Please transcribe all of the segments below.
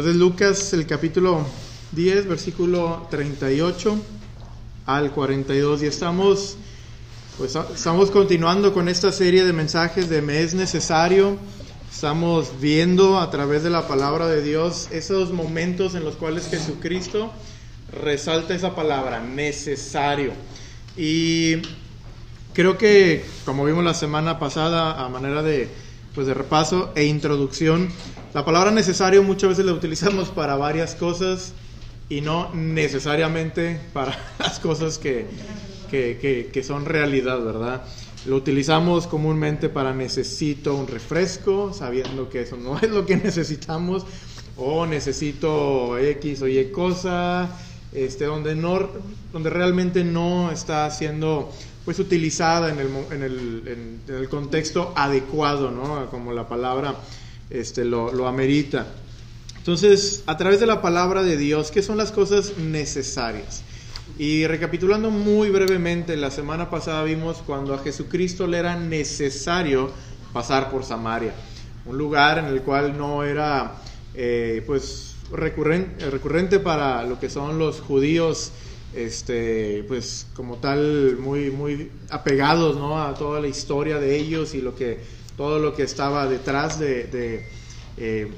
Entonces Lucas el capítulo 10, versículo 38 al 42 y estamos pues estamos continuando con esta serie de mensajes de me es necesario. Estamos viendo a través de la palabra de Dios esos momentos en los cuales Jesucristo resalta esa palabra, necesario. Y creo que, como vimos la semana pasada, a manera de, pues de repaso e introducción, la palabra necesario muchas veces la utilizamos para varias cosas y no necesariamente para las cosas que, que, que, son realidad, ¿verdad? Lo utilizamos comúnmente para necesito un refresco, sabiendo que eso no es lo que necesitamos, o necesito X o Y cosa, este, donde, no, donde realmente no está siendo pues utilizada en el, en el, en el contexto adecuado, ¿no? como la palabra este, lo, lo amerita. Entonces, a través de la palabra de Dios, ¿qué son las cosas necesarias? Y recapitulando muy brevemente, la semana pasada vimos cuando a Jesucristo le era necesario pasar por Samaria, un lugar en el cual no era eh, pues recurrente, recurrente para lo que son los judíos, este, pues como tal muy muy apegados ¿no? a toda la historia de ellos y lo que todo lo que estaba detrás de, eh,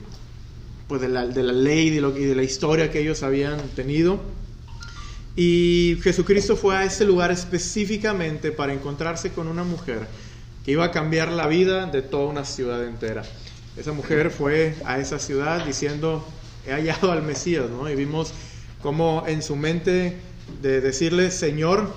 pues de, la, de la ley y de la historia que ellos habían tenido. Y Jesucristo fue a ese lugar específicamente para encontrarse con una mujer que iba a cambiar la vida de toda una ciudad entera. Esa mujer fue a esa ciudad diciendo, he hallado al Mesías, ¿no? Y vimos cómo en su mente de decirle Señor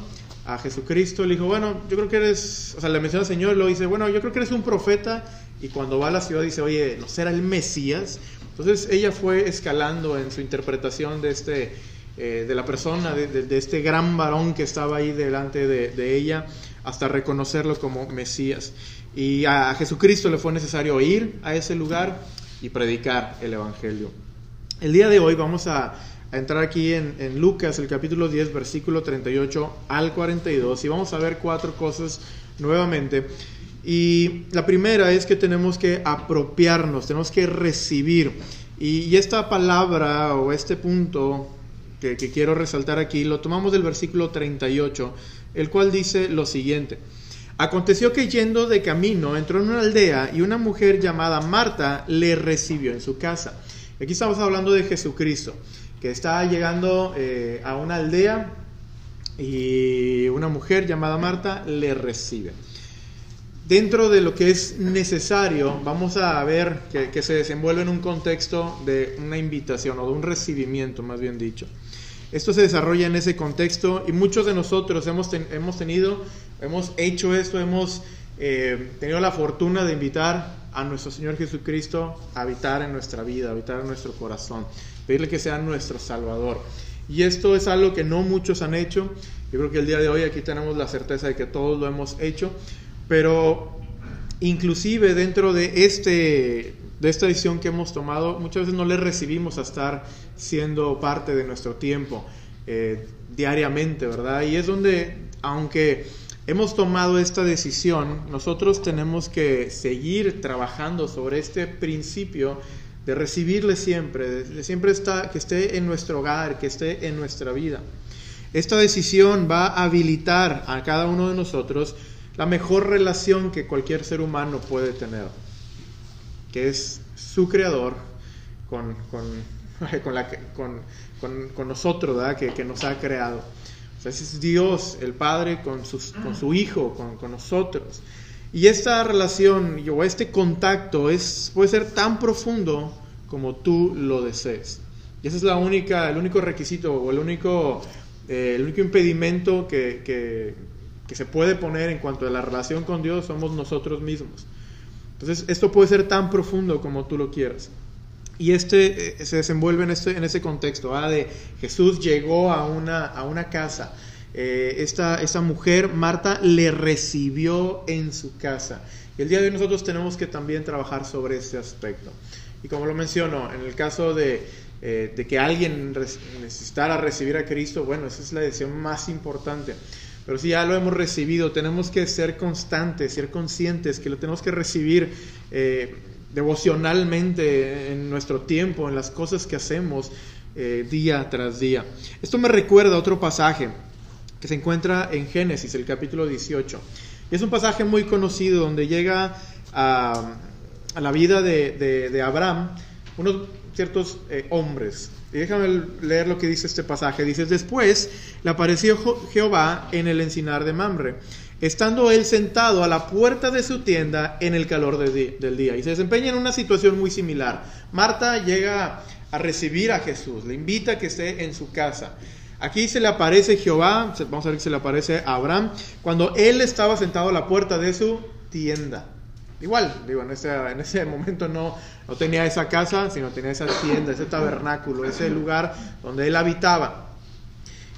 a Jesucristo, le dijo, bueno, yo creo que eres, o sea, le menciona Señor, lo dice, bueno, yo creo que eres un profeta, y cuando va a la ciudad dice, oye, ¿no será el Mesías? Entonces ella fue escalando en su interpretación de este eh, de la persona, de, este gran varón que estaba ahí delante de, ella, hasta reconocerlo como Mesías. Y a Jesucristo le fue necesario ir a ese lugar y predicar el Evangelio. El día de hoy vamos a, entrar aquí en, Lucas, el capítulo 10, versículo 38 al 42, y vamos a ver cuatro cosas nuevamente. Y la primera es que tenemos que apropiarnos, tenemos que recibir. y esta palabra o este punto que, quiero resaltar aquí, lo tomamos del versículo 38, el cual dice lo siguiente. Aconteció que yendo de camino entró en una aldea y una mujer llamada Marta le recibió en su casa. Aquí estamos hablando de Jesucristo, está llegando eh, a una aldea y una mujer llamada Marta le recibe. Dentro de lo que es necesario, vamos a ver que, que se desenvuelve en un contexto de una invitación o de un recibimiento, más bien dicho. Esto se desarrolla en ese contexto y muchos de nosotros hemos, hemos tenido, hemos hecho esto, hemos eh, tenido la fortuna de invitar a nuestro Señor Jesucristo a habitar en nuestra vida, a habitar en nuestro corazón, pedirle que sea nuestro Salvador. Y esto es algo que no muchos han hecho. Yo creo que el día de hoy aquí tenemos la certeza de que todos lo hemos hecho, pero inclusive dentro de este de esta decisión que hemos tomado, muchas veces no le recibimos a estar siendo parte de nuestro tiempo eh, diariamente, ¿verdad? Y es donde, aunque hemos tomado esta decisión, nosotros tenemos que seguir trabajando sobre este principio de recibirle siempre, de siempre está, que esté en nuestro hogar, que esté en nuestra vida. Esta decisión va a habilitar a cada uno de nosotros la mejor relación que cualquier ser humano puede tener que es su creador con, con, con, nosotros, ¿verdad? Que, que, nos ha creado. O sea, es Dios, el Padre, con, sus, con su Hijo, con, nosotros. Y esta relación o este contacto es, puede ser tan profundo como tú lo desees. Y ese es la única, el único requisito o el único, eh, el único impedimento que, que, se puede poner en cuanto a la relación con Dios somos nosotros mismos. Entonces, esto puede ser tan profundo como tú lo quieras. Y este eh, se desenvuelve en, este, en ese contexto, de Jesús llegó a una, a una casa. Eh, esta, esta mujer, Marta, le recibió en su casa. Y el día de hoy nosotros tenemos que también trabajar sobre ese aspecto. Y como lo menciono, en el caso de, eh, de que alguien necesitara recibir a Cristo, bueno, esa es la decisión más importante. Pero si ya lo hemos recibido, tenemos que ser constantes, ser conscientes que lo tenemos que recibir eh, devocionalmente en nuestro tiempo, en las cosas que hacemos día tras día. Esto me recuerda otro pasaje se encuentra en Génesis, el capítulo 18. Y es un pasaje muy conocido donde llega a, la vida de, Abraham unos ciertos eh, hombres. Y déjame leer lo que dice este pasaje. Dice, después le apareció Jehová en el encinar de Mamre estando él sentado a la puerta de su tienda en el calor del día. Y se desempeña en una situación muy similar. Marta llega a recibir a Jesús, le invita a que esté en su casa. Aquí se le aparece Jehová, vamos a ver que se le aparece a Abraham, cuando él estaba sentado a la puerta de su tienda. Igual, digo, en ese, en ese momento no, no tenía esa casa, sino tenía esa tienda, ese tabernáculo, ese lugar donde él habitaba.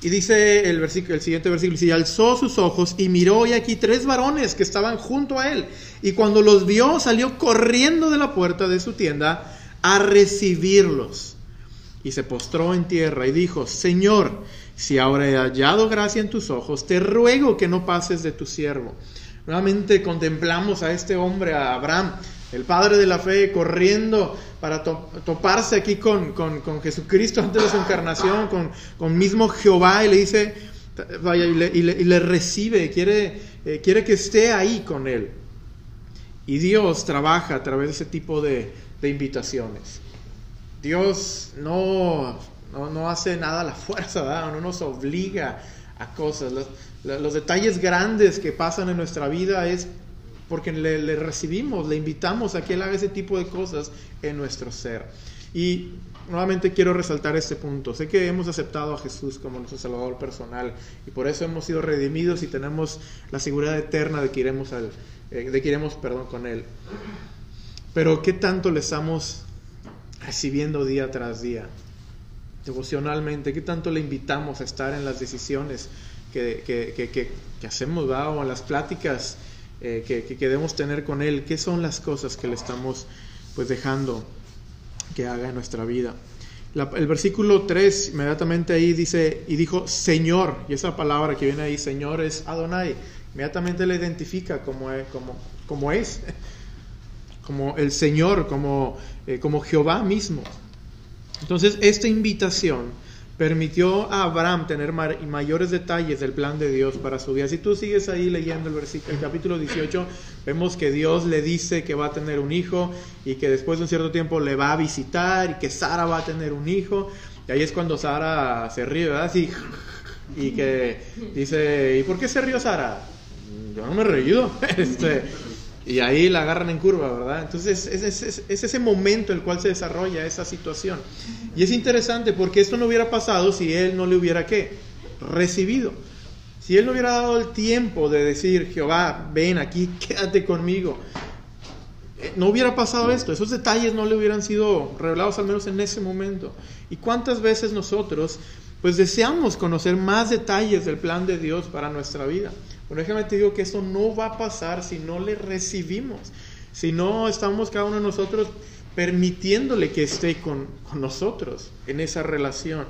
Y dice el, versículo, el siguiente versículo, y alzó sus ojos y miró y aquí tres varones que estaban junto a él. Y cuando los vio salió corriendo de la puerta de su tienda a recibirlos. Y se postró en tierra y dijo, Señor, si ahora he hallado gracia en tus ojos, te ruego que no pases de tu siervo. Nuevamente contemplamos a este hombre, a Abraham, el padre de la fe, corriendo para toparse aquí con, Jesucristo antes de su encarnación, con, con mismo Jehová, y le dice, vaya, y le, recibe, quiere, eh, quiere que esté ahí con él. Y Dios trabaja a través de ese tipo de, invitaciones. Dios no, no, hace nada a la fuerza, no nos obliga a cosas. Los, los detalles grandes que pasan en nuestra vida es porque le, recibimos, le invitamos a que Él haga ese tipo de cosas en nuestro ser. Y nuevamente quiero resaltar este punto. Sé que hemos aceptado a Jesús como nuestro Salvador personal y por eso hemos sido redimidos y tenemos la seguridad eterna de que iremos, eh, de que iremos perdón, con Él. Pero ¿qué tanto le estamos recibiendo día tras día? Devocionalmente, ¿qué tanto le invitamos a estar en las decisiones que, que, que, hacemos o en las pláticas eh, que, que, debemos tener con Él, qué son las cosas que le estamos pues dejando que haga en nuestra vida. el versículo 3, inmediatamente ahí dice, y dijo Señor, y esa palabra que viene ahí, Señor, es Adonai, inmediatamente le identifica como, como, como es, como el Señor, como, eh, como Jehová mismo. Entonces, esta invitación permitió a Abraham tener mayores detalles del plan de Dios para su vida. Si tú sigues ahí leyendo el, versículo, el capítulo 18, vemos que Dios le dice que va a tener un hijo y que después de un cierto tiempo le va a visitar y que Sara va a tener un hijo. Y ahí es cuando Sara se ríe, ¿verdad? y que dice, ¿y por qué se rió Sara? Yo no me he reído. Este, y ahí la agarran en curva, ¿verdad? Entonces es, ese momento en el cual se desarrolla esa situación. Y es interesante porque esto no hubiera pasado si él no le hubiera qué? Recibido. Si él no hubiera dado el tiempo de decir, Jehová, ven aquí, quédate conmigo. Eh, no hubiera pasado esto, esos detalles no le hubieran sido revelados al menos en ese momento. ¿Y cuántas veces nosotros pues deseamos conocer más detalles del plan de Dios para nuestra vida? Bueno, déjame te digo que eso no va a pasar si no le recibimos, si no estamos cada uno de nosotros permitiéndole que esté con, nosotros en esa relación.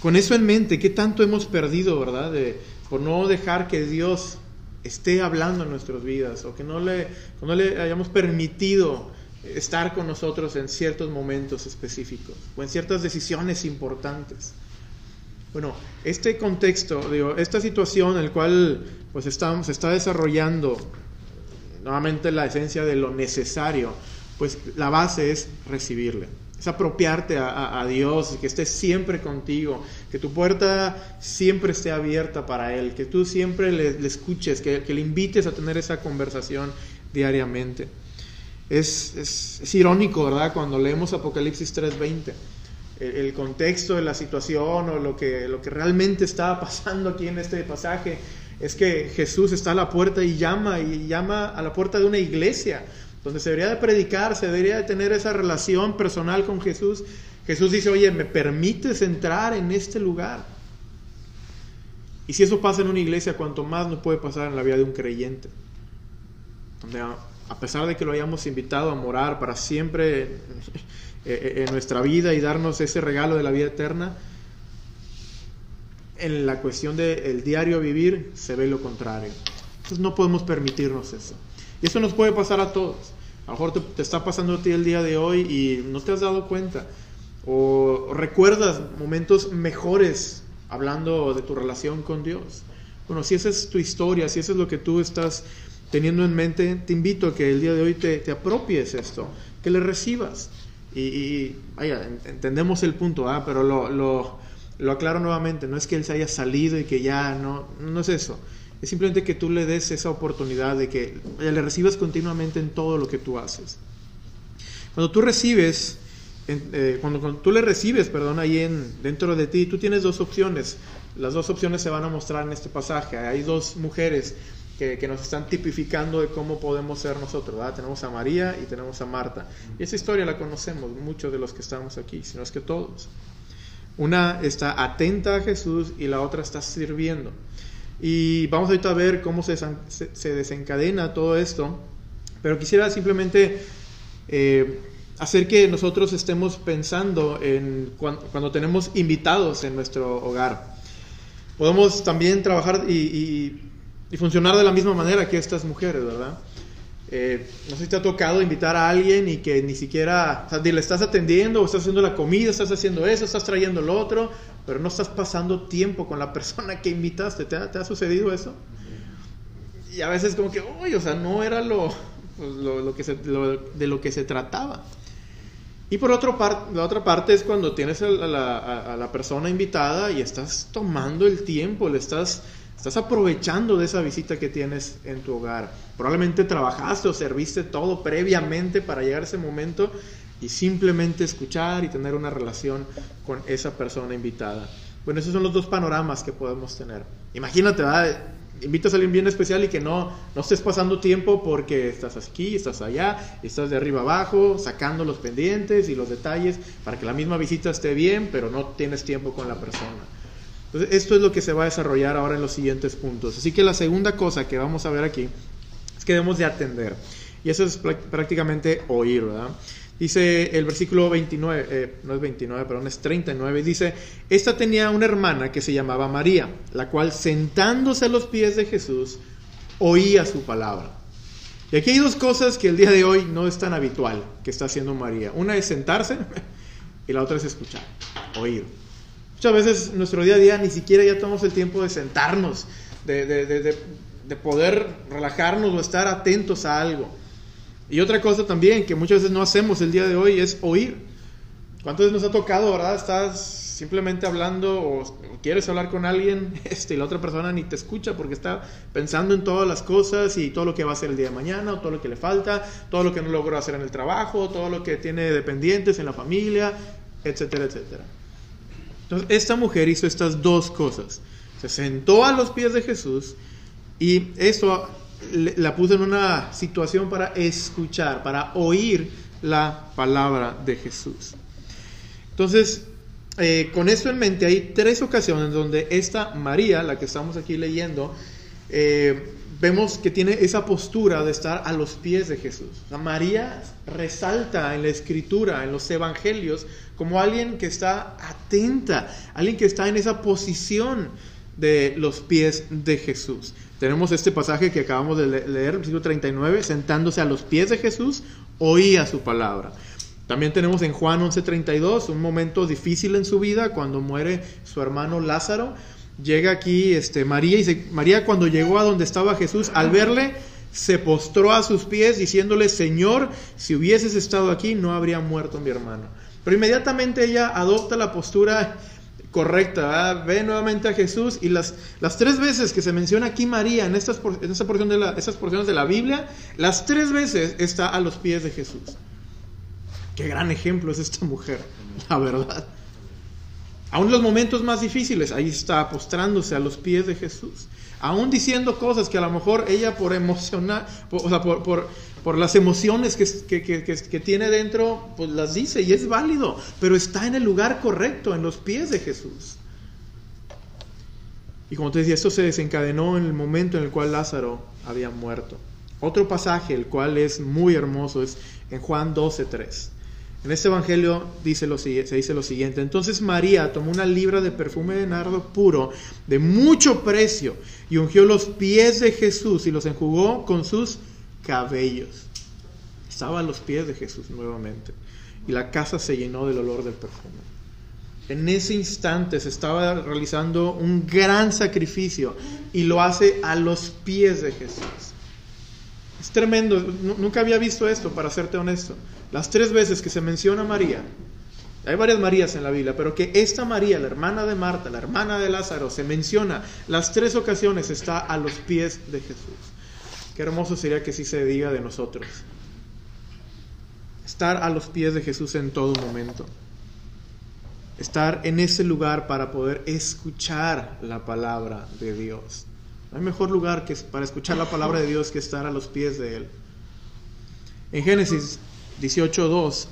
Con eso en mente, ¿qué tanto hemos perdido, verdad? De, por no dejar que Dios esté hablando en nuestras vidas o que no le, que no le hayamos permitido estar con nosotros en ciertos momentos específicos o en ciertas decisiones importantes. Bueno, este contexto, digo, esta situación en la cual pues estamos, se está desarrollando nuevamente la esencia de lo necesario, pues la base es recibirle, es apropiarte a, Dios, que esté siempre contigo, que tu puerta siempre esté abierta para Él, que tú siempre le, escuches, que, le invites a tener esa conversación diariamente. Es, es, es irónico, ¿verdad? Cuando leemos Apocalipsis 3:20 el, contexto de la situación o lo que, lo que realmente estaba pasando aquí en este pasaje es que Jesús está a la puerta y llama y llama a la puerta de una iglesia donde se debería de predicar, se debería de tener esa relación personal con Jesús. Jesús dice, oye, ¿me permites entrar en este lugar? Y si eso pasa en una iglesia, cuanto más no puede pasar en la vida de un creyente. Donde a pesar de que lo hayamos invitado a morar para siempre eh, eh, en nuestra vida y darnos ese regalo de la vida eterna, en la cuestión del diario vivir se ve lo contrario. Entonces no podemos permitirnos eso. Y eso nos puede pasar a todos. A lo mejor te, está pasando a ti el día de hoy y no te has dado cuenta. O, recuerdas momentos mejores hablando de tu relación con Dios. Bueno, si esa es tu historia, si eso es lo que tú estás teniendo en mente, te invito a que el día de hoy te, te apropies esto, que le recibas. Y, vaya, entendemos el punto, ¿ah? pero lo, lo, lo, aclaro nuevamente, no es que él se haya salido y que ya no, no es eso. Es simplemente que tú le des esa oportunidad de que le recibas continuamente en todo lo que tú haces. Cuando tú recibes, eh, cuando, tú le recibes, perdón, ahí en, dentro de ti, tú tienes dos opciones. Las dos opciones se van a mostrar en este pasaje. Hay dos mujeres que, nos están tipificando de cómo podemos ser nosotros. ¿verdad? Tenemos a María y tenemos a Marta. Y esa historia la conocemos muchos de los que estamos aquí, si no es que todos. Una está atenta a Jesús y la otra está sirviendo. Y vamos ahorita a ver cómo se, se, desencadena todo esto, pero quisiera simplemente eh, hacer que nosotros estemos pensando en cuando, tenemos invitados en nuestro hogar. Podemos también trabajar y, funcionar de la misma manera que estas mujeres, ¿verdad? Eh, no sé si te ha tocado invitar a alguien y que ni siquiera, o sea, le estás atendiendo o estás haciendo la comida, estás haciendo eso, estás trayendo lo otro, pero no estás pasando tiempo con la persona que invitaste. ¿Te ha, sucedido eso? Y a veces como que, uy, o sea, no era lo, pues, lo, que de lo que se trataba. Y por otro par, la otra parte es cuando tienes a la, a la, persona invitada y estás tomando el tiempo, le estás, estás aprovechando de esa visita que tienes en tu hogar. Probablemente trabajaste o serviste todo previamente para llegar a ese momento y simplemente escuchar y tener una relación con esa persona invitada. Bueno, esos son los dos panoramas que podemos tener. Imagínate, invitas a alguien bien especial y que no, no estés pasando tiempo porque estás aquí, estás allá, estás de arriba abajo, sacando los pendientes y los detalles para que la misma visita esté bien, pero no tienes tiempo con la persona. Entonces, esto es lo que se va a desarrollar ahora en los siguientes puntos. Así que la segunda cosa que vamos a ver aquí es que debemos de atender. Y eso es prácticamente oír, ¿verdad? Dice el versículo 29, eh, no es 29, perdón, es 39, dice, esta tenía una hermana que se llamaba María, la cual sentándose a los pies de Jesús, oía su palabra. Y aquí hay dos cosas que el día de hoy no es tan habitual que está haciendo María. Una es sentarse y la otra es escuchar, oír. Muchas veces nuestro día a día ni siquiera ya tomamos el tiempo de sentarnos, de, de poder relajarnos o estar atentos a algo. Y otra cosa también que muchas veces no hacemos el día de hoy es oír. ¿Cuántas veces nos ha tocado, verdad? Estás simplemente hablando o quieres hablar con alguien este, y la otra persona ni te escucha porque está pensando en todas las cosas y todo lo que va a hacer el día de mañana, o todo lo que le falta, todo lo que no logró hacer en el trabajo, todo lo que tiene dependientes en la familia, etcétera, etcétera. Entonces, esta mujer hizo estas dos cosas. Se sentó a los pies de Jesús y eso la puso en una situación para escuchar, para oír la palabra de Jesús. Entonces, eh, con eso en mente, hay tres ocasiones donde esta María, la que estamos aquí leyendo, eh, vemos que tiene esa postura de estar a los pies de Jesús. María resalta en la escritura, en los evangelios, como alguien que está atenta, alguien que está en esa posición de los pies de Jesús. Tenemos este pasaje que acabamos de leer, versículo 39, sentándose a los pies de Jesús, oía su palabra. También tenemos en Juan 11:32 un momento difícil en su vida cuando muere su hermano Lázaro. Llega aquí este, María y María cuando llegó a donde estaba Jesús, al verle, se postró a sus pies diciéndole, Señor, si hubieses estado aquí no habría muerto mi hermano. Pero inmediatamente ella adopta la postura correcta. Ve nuevamente a Jesús y las, las tres veces que se menciona aquí María en, estas, en esta porción de la, estas porciones de la Biblia, las tres veces está a los pies de Jesús. Qué gran ejemplo es esta mujer, la verdad. Aún los momentos más difíciles, ahí está postrándose a los pies de Jesús. Aún diciendo cosas que a lo mejor ella por emocionar, o sea, por, por, por las emociones que, que, que, tiene dentro, pues las dice y es válido, pero está en el lugar correcto, en los pies de Jesús. Y como te decía, esto se desencadenó en el momento en el cual Lázaro había muerto. Otro pasaje, el cual es muy hermoso, es en Juan 12.3. En este evangelio dice lo, se dice lo siguiente, entonces María tomó una libra de perfume de nardo puro de mucho precio y ungió los pies de Jesús y los enjugó con sus cabellos. Estaba a los pies de Jesús nuevamente. Y la casa se llenó del olor del perfume. En ese instante se estaba realizando un gran sacrificio y lo hace a los pies de Jesús. Es tremendo, nunca había visto esto, para serte honesto. Las tres veces que se menciona María, hay varias Marías en la Biblia, pero que esta María, la hermana de Marta, la hermana de Lázaro, se menciona las tres ocasiones, está a los pies de Jesús. Qué hermoso sería que sí se diga de nosotros. Estar a los pies de Jesús en todo momento. Estar en ese lugar para poder escuchar la palabra de Dios. Hay mejor lugar que para escuchar la palabra de Dios que estar a los pies de Él. En Génesis 18.2,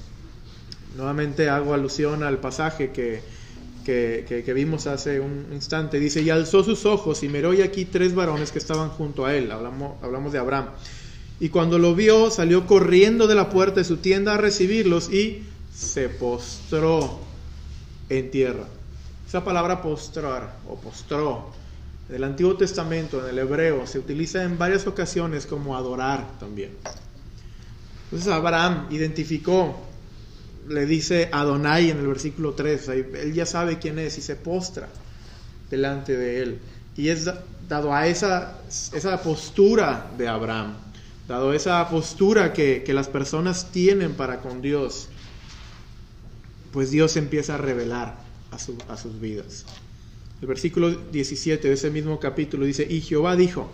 nuevamente hago alusión al pasaje que, que, vimos hace un instante. Dice, y alzó sus ojos y miró y aquí tres varones que estaban junto a él. Hablamos, hablamos de Abraham. Y cuando lo vio, salió corriendo de la puerta de su tienda a recibirlos y se postró en tierra. Esa palabra postrar o postró en el Antiguo Testamento, en el hebreo, se utiliza en varias ocasiones como adorar también. Entonces Abraham identificó, le dice Adonai en el versículo 3, él ya sabe quién es y se postra delante de él. Y es dado a esa, esa postura de Abraham, dado esa postura que, las personas tienen para con Dios, pues Dios empieza a revelar a, a sus vidas. El versículo 17 de ese mismo capítulo dice, y Jehová dijo,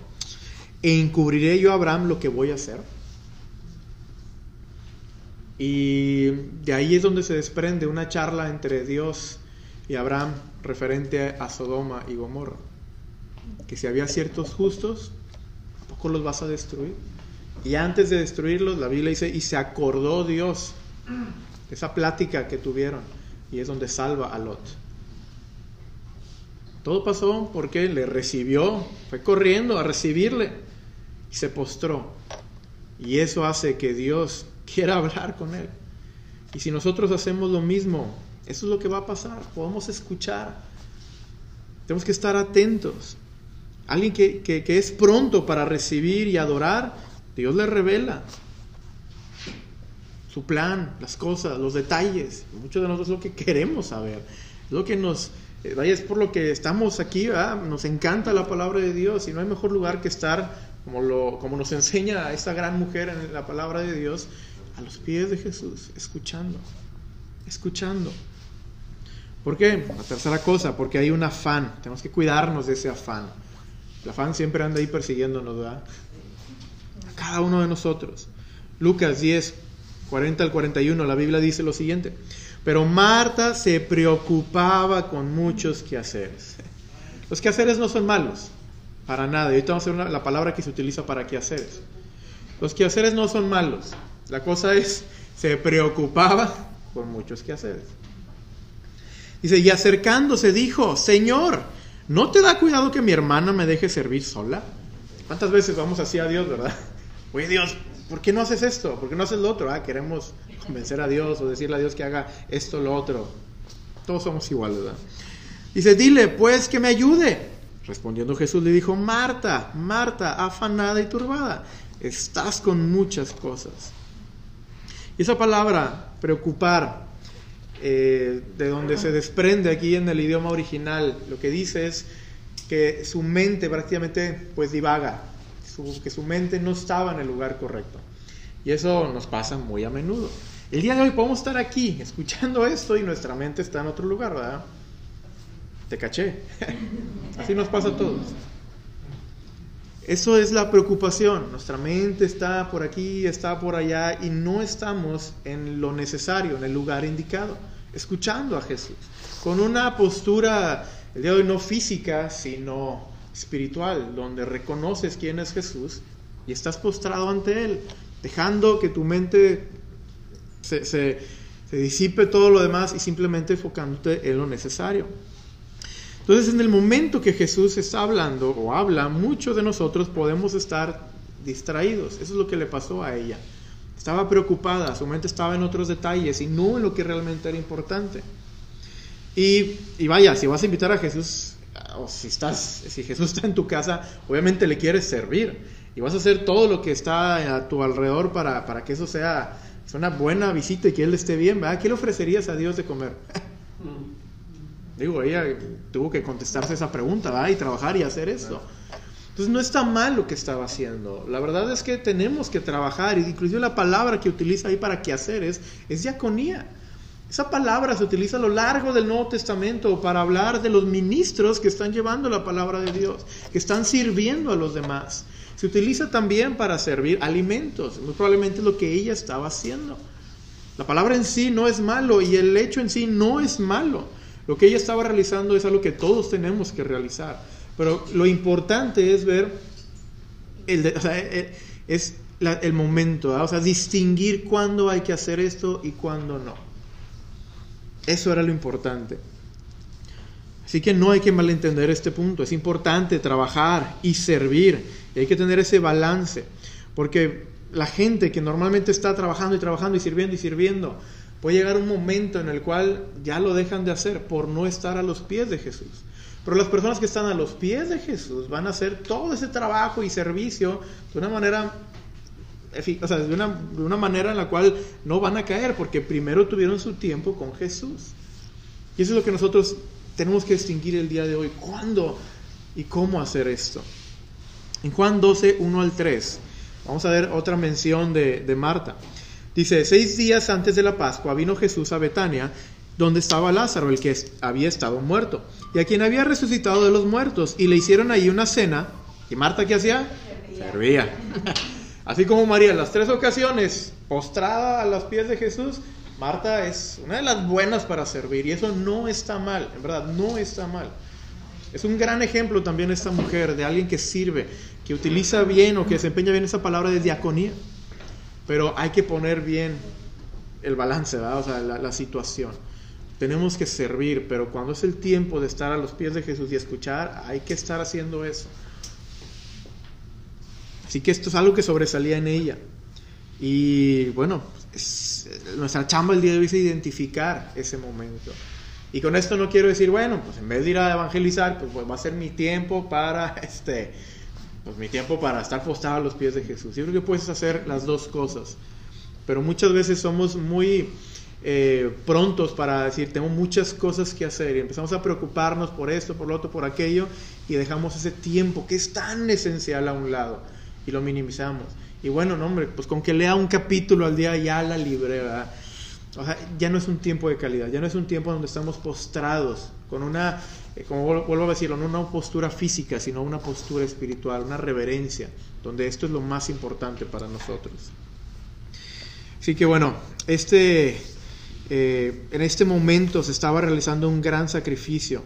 encubriré yo a Abraham lo que voy a hacer. Y de ahí es donde se desprende una charla entre Dios y Abraham referente a Sodoma y Gomorra. Que si había ciertos justos, ¿a poco los vas a destruir? Y antes de destruirlos, la Biblia dice, y se acordó Dios esa plática que tuvieron. Y es donde salva a Lot. Todo pasó porque le recibió, fue corriendo a recibirle y se postró. Y eso hace que Dios quiera hablar con él. Y si nosotros hacemos lo mismo, eso es lo que va a pasar. Podemos escuchar. Tenemos que estar atentos. Alguien que, que es pronto para recibir y adorar, Dios le revela su plan, las cosas, los detalles. Muchos de nosotros es lo que queremos saber. Es lo que nos vaya, es por lo que estamos aquí, nos encanta la palabra de Dios y no hay mejor lugar que estar, como, lo, como nos enseña esta gran mujer en la palabra de Dios, a los pies de Jesús, escuchando, escuchando. ¿Por qué? La tercera cosa, porque hay un afán, tenemos que cuidarnos de ese afán. El afán siempre anda ahí persiguiéndonos, ¿verdad? A cada uno de nosotros. Lucas 10, 40 al 41, la Biblia dice lo siguiente. Pero Marta se preocupaba con muchos quehaceres. Los quehaceres no son malos, para nada. ahorita vamos a ver la palabra que se utiliza para quehaceres. Los quehaceres no son malos. La cosa es, se preocupaba con muchos quehaceres. Dice, y acercándose dijo, Señor, ¿no te da cuidado que mi hermana me deje servir sola? ¿Cuántas veces vamos así a Dios, verdad? Oye Dios, ¿por qué no haces esto? ¿Por qué no haces lo otro? Ah, queremos convencer a Dios o decirle a Dios que haga esto o lo otro. Todos somos iguales, ¿verdad? Dice, dile, pues que me ayude. Respondiendo Jesús le dijo, Marta, Marta, afanada y turbada, estás con muchas cosas. Y esa palabra, preocupar, eh, de donde se desprende aquí en el idioma original, lo que dice es que su mente prácticamente pues divaga, que su mente no estaba en el lugar correcto. Y eso nos pasa muy a menudo. El día de hoy podemos estar aquí escuchando esto y nuestra mente está en otro lugar, ¿verdad? Te caché. Así nos pasa a todos. Eso es la preocupación. Nuestra mente está por aquí, está por allá y no estamos en lo necesario, en el lugar indicado, escuchando a Jesús. Con una postura, el día de hoy no física, sino espiritual, donde reconoces quién es Jesús y estás postrado ante Él, dejando que tu mente se, disipe todo lo demás y simplemente enfocándote en lo necesario. Entonces, en el momento que Jesús está hablando o habla, muchos de nosotros podemos estar distraídos. Eso es lo que le pasó a ella. Estaba preocupada, su mente estaba en otros detalles y no en lo que realmente era importante. Y, y vaya, si vas a invitar a Jesús, o si, estás, si Jesús está en tu casa, obviamente le quieres servir. y vas a hacer todo lo que está a tu alrededor para, para que eso sea, una buena visita y que él esté bien, ¿verdad? ¿Qué le ofrecerías a Dios de comer? Digo, ella tuvo que contestarse esa pregunta, ¿verdad? Y trabajar y hacer esto. Entonces no está mal lo que estaba haciendo. La verdad es que tenemos que trabajar, y inclusive la palabra que utiliza ahí para qué hacer es, es diaconía. Esa palabra se utiliza a lo largo del Nuevo Testamento para hablar de los ministros que están llevando la palabra de Dios, que están sirviendo a los demás. Se utiliza también para servir alimentos, muy probablemente lo que ella estaba haciendo. La palabra en sí no es malo y el hecho en sí no es malo. Lo que ella estaba realizando es algo que todos tenemos que realizar. Pero lo importante es ver, el, sea, eh, es el momento, o sea, distinguir cuándo hay que hacer esto y cuándo no. Eso era lo importante. Así que no hay que malentender este punto. Es importante trabajar y servir. Y hay que tener ese balance. Porque la gente que normalmente está trabajando y trabajando y sirviendo y sirviendo, puede llegar un momento en el cual ya lo dejan de hacer por no estar a los pies de Jesús. Pero las personas que están a los pies de Jesús van a hacer todo ese trabajo y servicio de una manera, o de una manera en la cual no van a caer, porque primero tuvieron su tiempo con Jesús. Y eso es lo que nosotros tenemos que distinguir el día de hoy. ¿Cuándo y cómo hacer esto? En Juan 12, 1 al 3, vamos a ver otra mención de, de Marta. Dice, seis días antes de la Pascua vino Jesús a Betania donde estaba Lázaro, el que había estado muerto, y a quien había resucitado de los muertos, y le hicieron ahí una cena. ¿Y Marta qué hacía? Servía. Así como María, en las tres ocasiones, postrada a los pies de Jesús, Marta es una de las buenas para servir, y eso no está mal, en verdad, no está mal. Es un gran ejemplo también esta mujer de alguien que sirve, que utiliza bien o que desempeña bien esa palabra de diaconía. Pero hay que poner bien el balance, ¿verdad? o sea, la situación tenemos que servir, pero cuando es el tiempo de estar a los pies de Jesús y escuchar, hay que estar haciendo eso. Así que esto es algo que sobresalía en ella. Y bueno, nuestra chamba el día de hoy es identificar ese momento. Y con esto no quiero decir, bueno, pues en vez de ir a evangelizar, pues, pues va a ser mi tiempo para, este, pues mi tiempo para estar postrado a los pies de Jesús. Yo creo que puedes hacer las dos cosas. Pero muchas veces somos muy eh, prontos para decir, tengo muchas cosas que hacer y empezamos a preocuparnos por esto, por lo otro, por aquello y dejamos ese tiempo que es tan esencial a un lado y lo minimizamos. Y bueno, no, hombre, pues con que lea un capítulo al día ya la libre, ¿verdad? O sea, ya no es un tiempo de calidad, ya no es un tiempo donde estamos postrados con una, eh, como vuelvo a decirlo, no una postura física, sino una postura espiritual, una reverencia, donde esto es lo más importante para nosotros. Así que bueno, este eh, en este momento se estaba realizando un gran sacrificio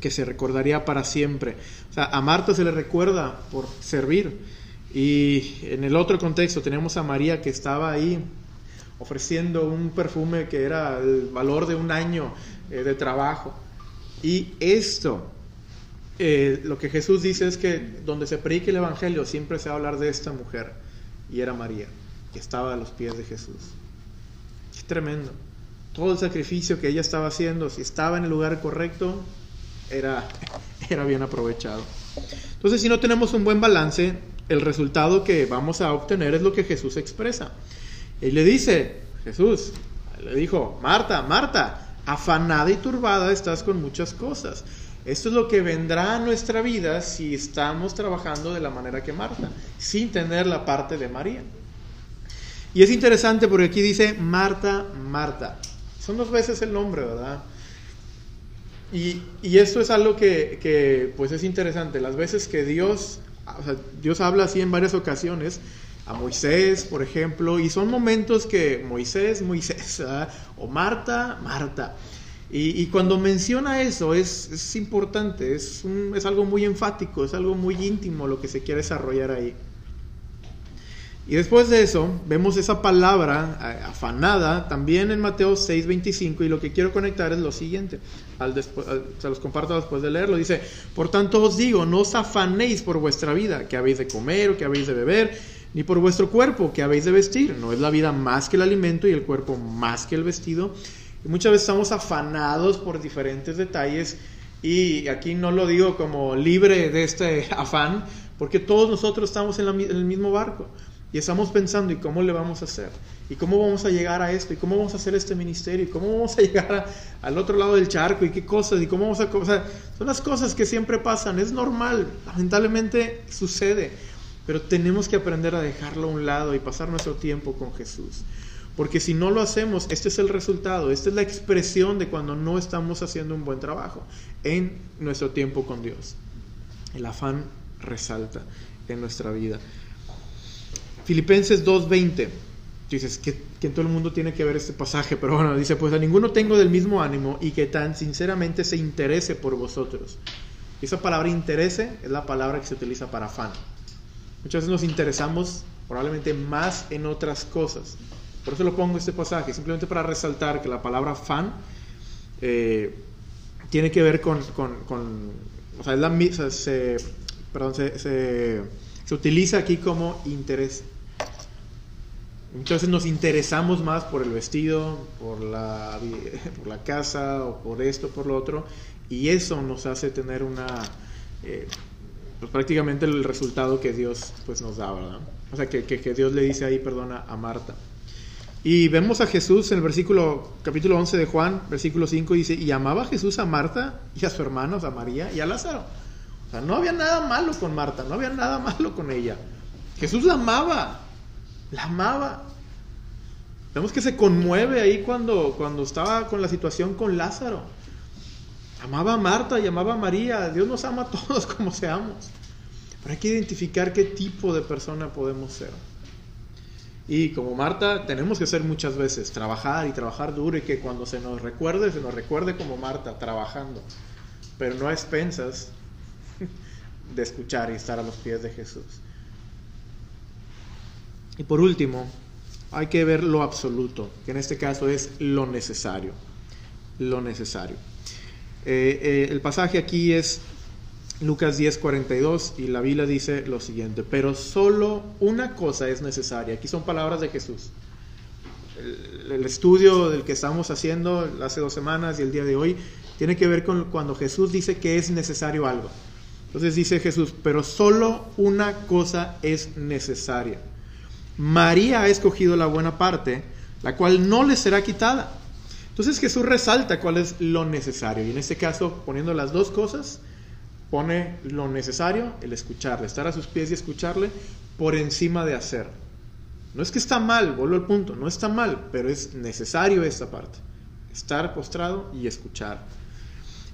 que se recordaría para siempre. O sea, a Marta se le recuerda por servir. Y en el otro contexto tenemos a María que estaba ahí ofreciendo un perfume que era el valor de un año eh, de trabajo. Y esto, eh, lo que Jesús dice es que donde se predique el Evangelio siempre se va a hablar de esta mujer. Y era María, que estaba a los pies de Jesús. Es tremendo todo el sacrificio que ella estaba haciendo, si estaba en el lugar correcto, era, era bien aprovechado. Entonces, si no tenemos un buen balance, el resultado que vamos a obtener es lo que Jesús expresa. Él le dice, Jesús, le dijo, Marta, Marta, afanada y turbada estás con muchas cosas. Esto es lo que vendrá a nuestra vida si estamos trabajando de la manera que Marta, sin tener la parte de María. Y es interesante porque aquí dice Marta, Marta. Son dos veces el nombre, ¿verdad? Y, y esto es algo que, que, pues es interesante. Las veces que Dios, Dios habla así en varias ocasiones, a Moisés, por ejemplo, y son momentos que Moisés, Moisés, o Marta, Marta. Y, y, cuando menciona eso es, es importante, es, un, es algo muy enfático, es algo muy íntimo lo que se quiere desarrollar ahí. Y después de eso, vemos esa palabra eh, afanada también en Mateo 6:25 y lo que quiero conectar es lo siguiente, al se los comparto después de leerlo, dice, por tanto os digo, no os afanéis por vuestra vida, que habéis de comer o que habéis de beber, ni por vuestro cuerpo, que habéis de vestir, no es la vida más que el alimento y el cuerpo más que el vestido. Y muchas veces estamos afanados por diferentes detalles Y aquí no lo digo como libre de este afán, porque todos nosotros estamos en, el mismo barco y estamos pensando, ¿y cómo le vamos a hacer? ¿Y cómo vamos a llegar a esto? ¿Y cómo vamos a hacer este ministerio? ¿Y cómo vamos a llegar al otro lado del charco? ¿Y qué cosas? ¿Y cómo vamos a...? O son las cosas que siempre pasan, es normal, lamentablemente sucede, pero tenemos que aprender a dejarlo a un lado y pasar nuestro tiempo con Jesús. Porque si no lo hacemos, este es el resultado, esta es la expresión de cuando no estamos haciendo un buen trabajo en nuestro tiempo con Dios. El afán resalta en nuestra vida. Filipenses 2.20. Dices que, que todo el mundo tiene que ver este pasaje, pero bueno, dice, pues a ninguno tengo del mismo ánimo y que tan sinceramente se interese por vosotros. esa palabra interese es la palabra que se utiliza para afán. Muchas veces nos interesamos probablemente más en otras cosas. Por eso lo pongo este pasaje, simplemente para resaltar que la palabra fan eh, tiene que ver con, o sea, es la, perdón, se, utiliza aquí como interés. Veces nos interesamos más por el vestido, por la, por la casa, o por esto, por lo otro, y eso nos hace tener una, eh, pues prácticamente el resultado que Dios pues, nos da, ¿verdad? O sea, que, que, Dios le dice ahí, perdona, a Marta. Y vemos a Jesús en el versículo, capítulo 11 de Juan, versículo 5, dice, y amaba Jesús a Marta y a su hermano, a María y a Lázaro. O sea, no había nada malo con Marta, no había nada malo con ella. Jesús la amaba, la amaba. Vemos que se conmueve ahí cuando, cuando estaba con la situación con Lázaro. Amaba a Marta y amaba a María. Dios nos ama a todos como seamos. Pero hay que identificar qué tipo de persona podemos ser. Y como Marta, tenemos que hacer muchas veces, trabajar y trabajar duro y que cuando se nos recuerde, se nos recuerde como Marta, trabajando, pero no a expensas de escuchar y estar a los pies de Jesús. Y por último, hay que ver lo absoluto, que en este caso es lo necesario. Lo necesario. Eh, eh, el pasaje aquí es Lucas 10:42 y la Biblia dice lo siguiente, pero solo una cosa es necesaria. Aquí son palabras de Jesús. El, estudio del que estamos haciendo hace dos semanas y el día de hoy tiene que ver con cuando Jesús dice que es necesario algo. Entonces dice Jesús, pero solo una cosa es necesaria. María ha escogido la buena parte, la cual no le será quitada. Entonces Jesús resalta cuál es lo necesario. Y en este caso, poniendo las dos cosas, pone lo necesario, el escucharle, estar a sus pies y escucharle por encima de hacer. No es que está mal, vuelvo al punto, no está mal, pero es necesario esta parte, estar postrado y escuchar.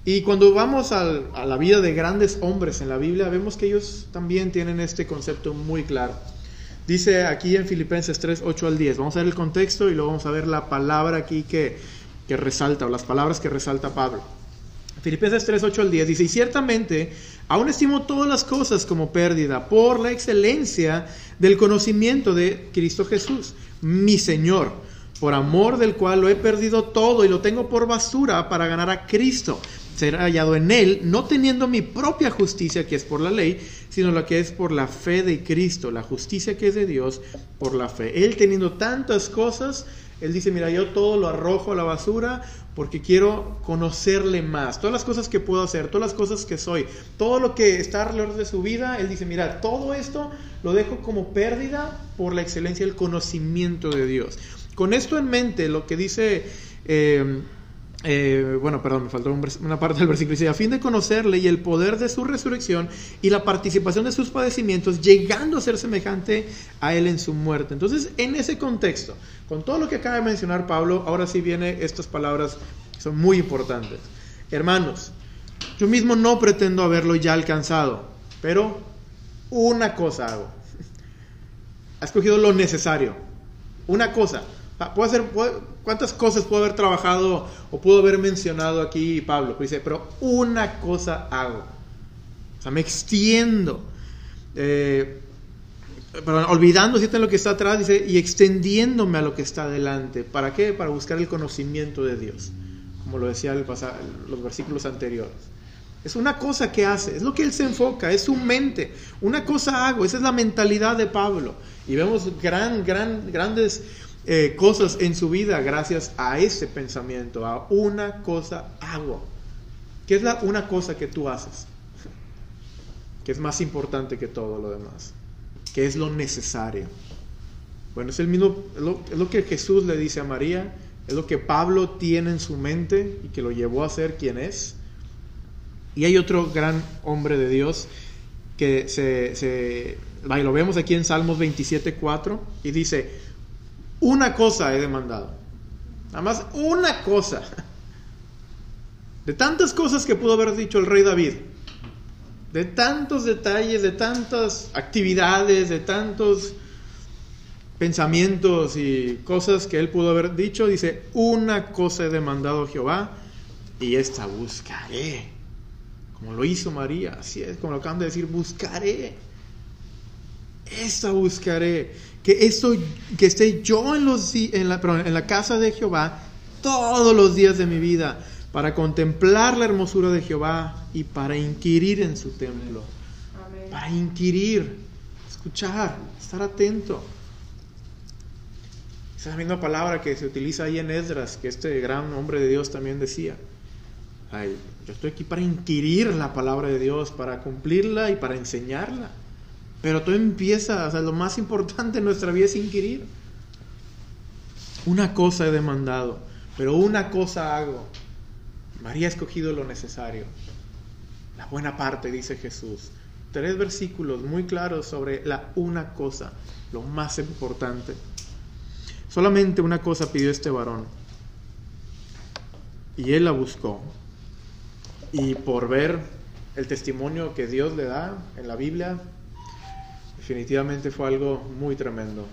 Y cuando vamos a la vida de grandes hombres en la Biblia, vemos que ellos también tienen este concepto muy claro. Dice aquí en Filipenses 3, 8 al 10, vamos a ver el contexto y luego vamos a ver la palabra aquí que, que resalta, o las palabras que resalta Pablo. Filipenses 3, 8 al 10 dice, y ciertamente aún estimo todas las cosas como pérdida por la excelencia del conocimiento de Cristo Jesús, mi Señor, por amor del cual lo he perdido todo y lo tengo por basura para ganar a Cristo, ser hallado en Él, no teniendo mi propia justicia que es por la ley, sino la que es por la fe de Cristo, la justicia que es de Dios por la fe. Él teniendo tantas cosas, Él dice, mira, yo todo lo arrojo a la basura porque quiero conocerle más. Todas las cosas que puedo hacer, todas las cosas que soy, todo lo que está alrededor de su vida, él dice, mira, todo esto lo dejo como pérdida por la excelencia del conocimiento de Dios. Con esto en mente, lo que dice... Eh, eh, bueno, perdón, me faltó una parte del versículo. Dice, a fin de conocerle y el poder de su resurrección y la participación de sus padecimientos, llegando a ser semejante a él en su muerte. Entonces, en ese contexto, con todo lo que acaba de mencionar Pablo, ahora sí vienen estas palabras que son muy importantes. Hermanos, yo mismo no pretendo haberlo ya alcanzado, pero una cosa hago. Ha escogido lo necesario. Una cosa. Puede ser, ¿Cuántas cosas pudo haber trabajado o pudo haber mencionado aquí Pablo? Pues dice, pero una cosa hago. O sea, me extiendo. Eh, pero olvidando lo que está atrás, dice, y extendiéndome a lo que está adelante. ¿Para qué? Para buscar el conocimiento de Dios. Como lo decía el los versículos anteriores. Es una cosa que hace, es lo que él se enfoca, es su mente. Una cosa hago, esa es la mentalidad de Pablo. Y vemos gran, gran, grandes eh, cosas en su vida gracias a ese pensamiento, a una cosa hago. ¿Qué es la una cosa que tú haces? Que es más importante que todo lo demás. ¿Qué es lo necesario? Bueno, es el mismo, es lo, que Jesús le dice a María, es lo que Pablo tiene en su mente y que lo llevó a ser quien es. Y hay otro gran hombre de Dios que se, lo vemos aquí en Salmos 27.4 y dice, una cosa he demandado. Nada más una cosa. De tantas cosas que pudo haber dicho el rey David, de tantos detalles, de tantas actividades, de tantos pensamientos y cosas que él pudo haber dicho, dice, una cosa he demandado a Jehová y esta buscaré. Como lo hizo María, así es, como lo acaban de decir, buscaré. Esta buscaré. Que, esto, que esté yo en, los, en, la, en la casa de Jehová todos los días de mi vida para contemplar la hermosura de Jehová y para inquirir en su templo. Para inquirir, escuchar, estar atento. Esa es la misma palabra que se utiliza ahí en Esdras, que este gran hombre de Dios también decía. Yo estoy aquí para inquirir la palabra de Dios, para cumplirla y para enseñarla. Pero todo empieza, o sea, lo más importante en nuestra vida es inquirir. Una cosa he demandado, pero una cosa hago, María ha escogido lo necesario, la buena parte, dice Jesús. Tres versículos muy claros sobre la una cosa, lo más importante. Solamente una cosa pidió este varón y él la buscó. Y por ver el testimonio que Dios le da en la Biblia, definitivamente fue algo muy tremendo.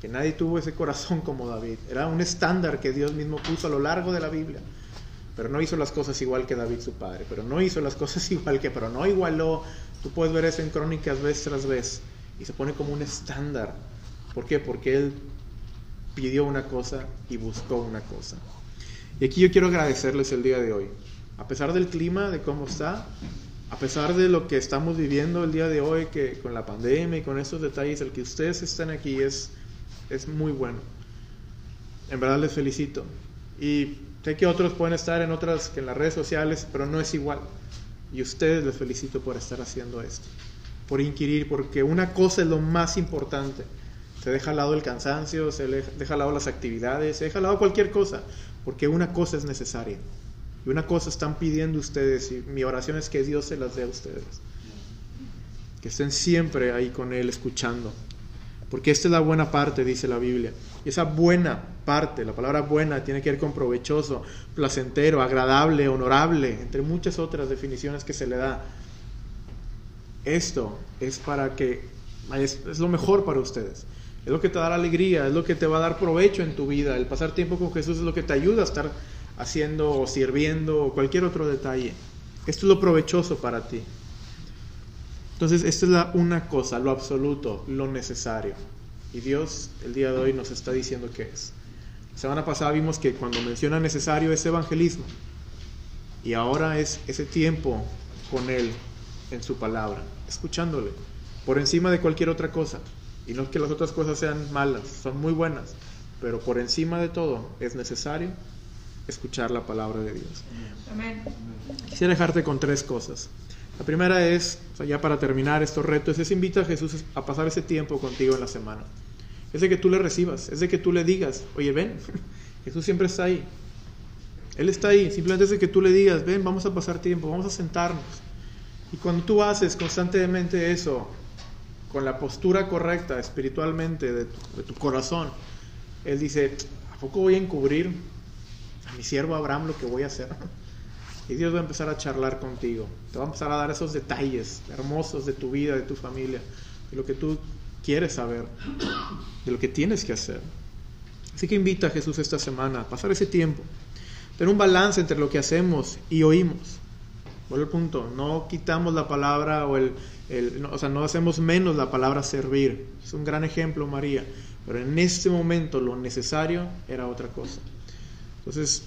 Que nadie tuvo ese corazón como David. Era un estándar que Dios mismo puso a lo largo de la Biblia pero no hizo las cosas igual que David su padre, pero no hizo las cosas igual que, pero no igualó. Tú puedes ver eso en crónicas vez tras vez y se pone como un estándar. ¿Por qué? Porque él pidió una cosa y buscó una cosa. Y aquí yo quiero agradecerles el día de hoy. A pesar del clima, de cómo está, a pesar de lo que estamos viviendo el día de hoy, que con la pandemia y con estos detalles, el que ustedes estén aquí es, es muy bueno. En verdad les felicito. Y Sé que otros pueden estar en otras que en las redes sociales, pero no es igual. Y ustedes les felicito por estar haciendo esto, por inquirir, porque una cosa es lo más importante. Se deja al lado el cansancio, se deja al lado las actividades, se deja al lado cualquier cosa, porque una cosa es necesaria. Y una cosa están pidiendo ustedes, y mi oración es que Dios se las dé a ustedes. Que estén siempre ahí con Él escuchando. Porque esta es la buena parte, dice la Biblia. Y esa buena parte, la palabra buena tiene que ver con provechoso, placentero, agradable, honorable, entre muchas otras definiciones que se le da. Esto es para que es, lo mejor para ustedes. Es lo que te da la alegría, es lo que te va a dar provecho en tu vida. El pasar tiempo con Jesús es lo que te ayuda a estar haciendo o sirviendo o cualquier otro detalle. Esto es lo provechoso para ti. Entonces, esta es la una cosa, lo absoluto, lo necesario. Y Dios el día de hoy nos está diciendo qué es. La semana pasada vimos que cuando menciona necesario es evangelismo. Y ahora es ese tiempo con Él en su palabra, escuchándole, por encima de cualquier otra cosa. Y no es que las otras cosas sean malas, son muy buenas, pero por encima de todo es necesario escuchar la palabra de Dios. Amén. Quisiera dejarte con tres cosas. La primera es, ya para terminar estos retos, es invita a Jesús a pasar ese tiempo contigo en la semana. Es de que tú le recibas, es de que tú le digas, oye, ven, Jesús siempre está ahí. Él está ahí, simplemente es de que tú le digas, ven, vamos a pasar tiempo, vamos a sentarnos. Y cuando tú haces constantemente eso, con la postura correcta espiritualmente de tu, de tu corazón, Él dice, ¿a poco voy a encubrir mi siervo Abraham lo que voy a hacer? Y Dios va a empezar a charlar contigo. Te va a empezar a dar esos detalles hermosos de tu vida, de tu familia, de lo que tú quieres saber, de lo que tienes que hacer. Así que invita a Jesús esta semana a pasar ese tiempo, tener un balance entre lo que hacemos y oímos. Por el punto, no quitamos la palabra o el, o sea, no hacemos menos la palabra servir. Es un gran ejemplo, María. Pero en este momento lo necesario era otra cosa. Entonces,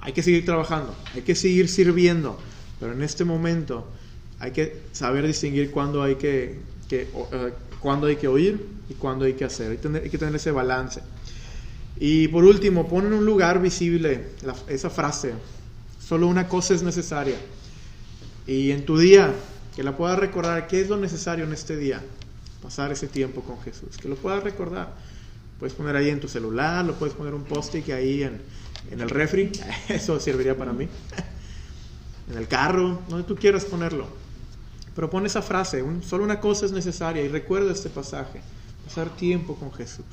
hay que seguir trabajando, hay que seguir sirviendo, pero en este momento hay que saber distinguir cuándo hay que, que eh, hay que oír y cuándo hay que hacer. Hay, tener, hay, que tener ese balance. Y por último, pon en un lugar visible esa frase, Solo una cosa es necesaria. Y en tu día, que la puedas recordar, ¿qué es lo necesario en este día? Pasar ese tiempo con Jesús. Que lo puedas recordar. Puedes poner ahí en tu celular, lo puedes poner un post-it ahí en, en el refri. Eso serviría para mí. En el carro, donde tú quieras ponerlo. Pero pon esa frase, solo una cosa es necesaria y recuerda este pasaje, pasar tiempo con Jesús.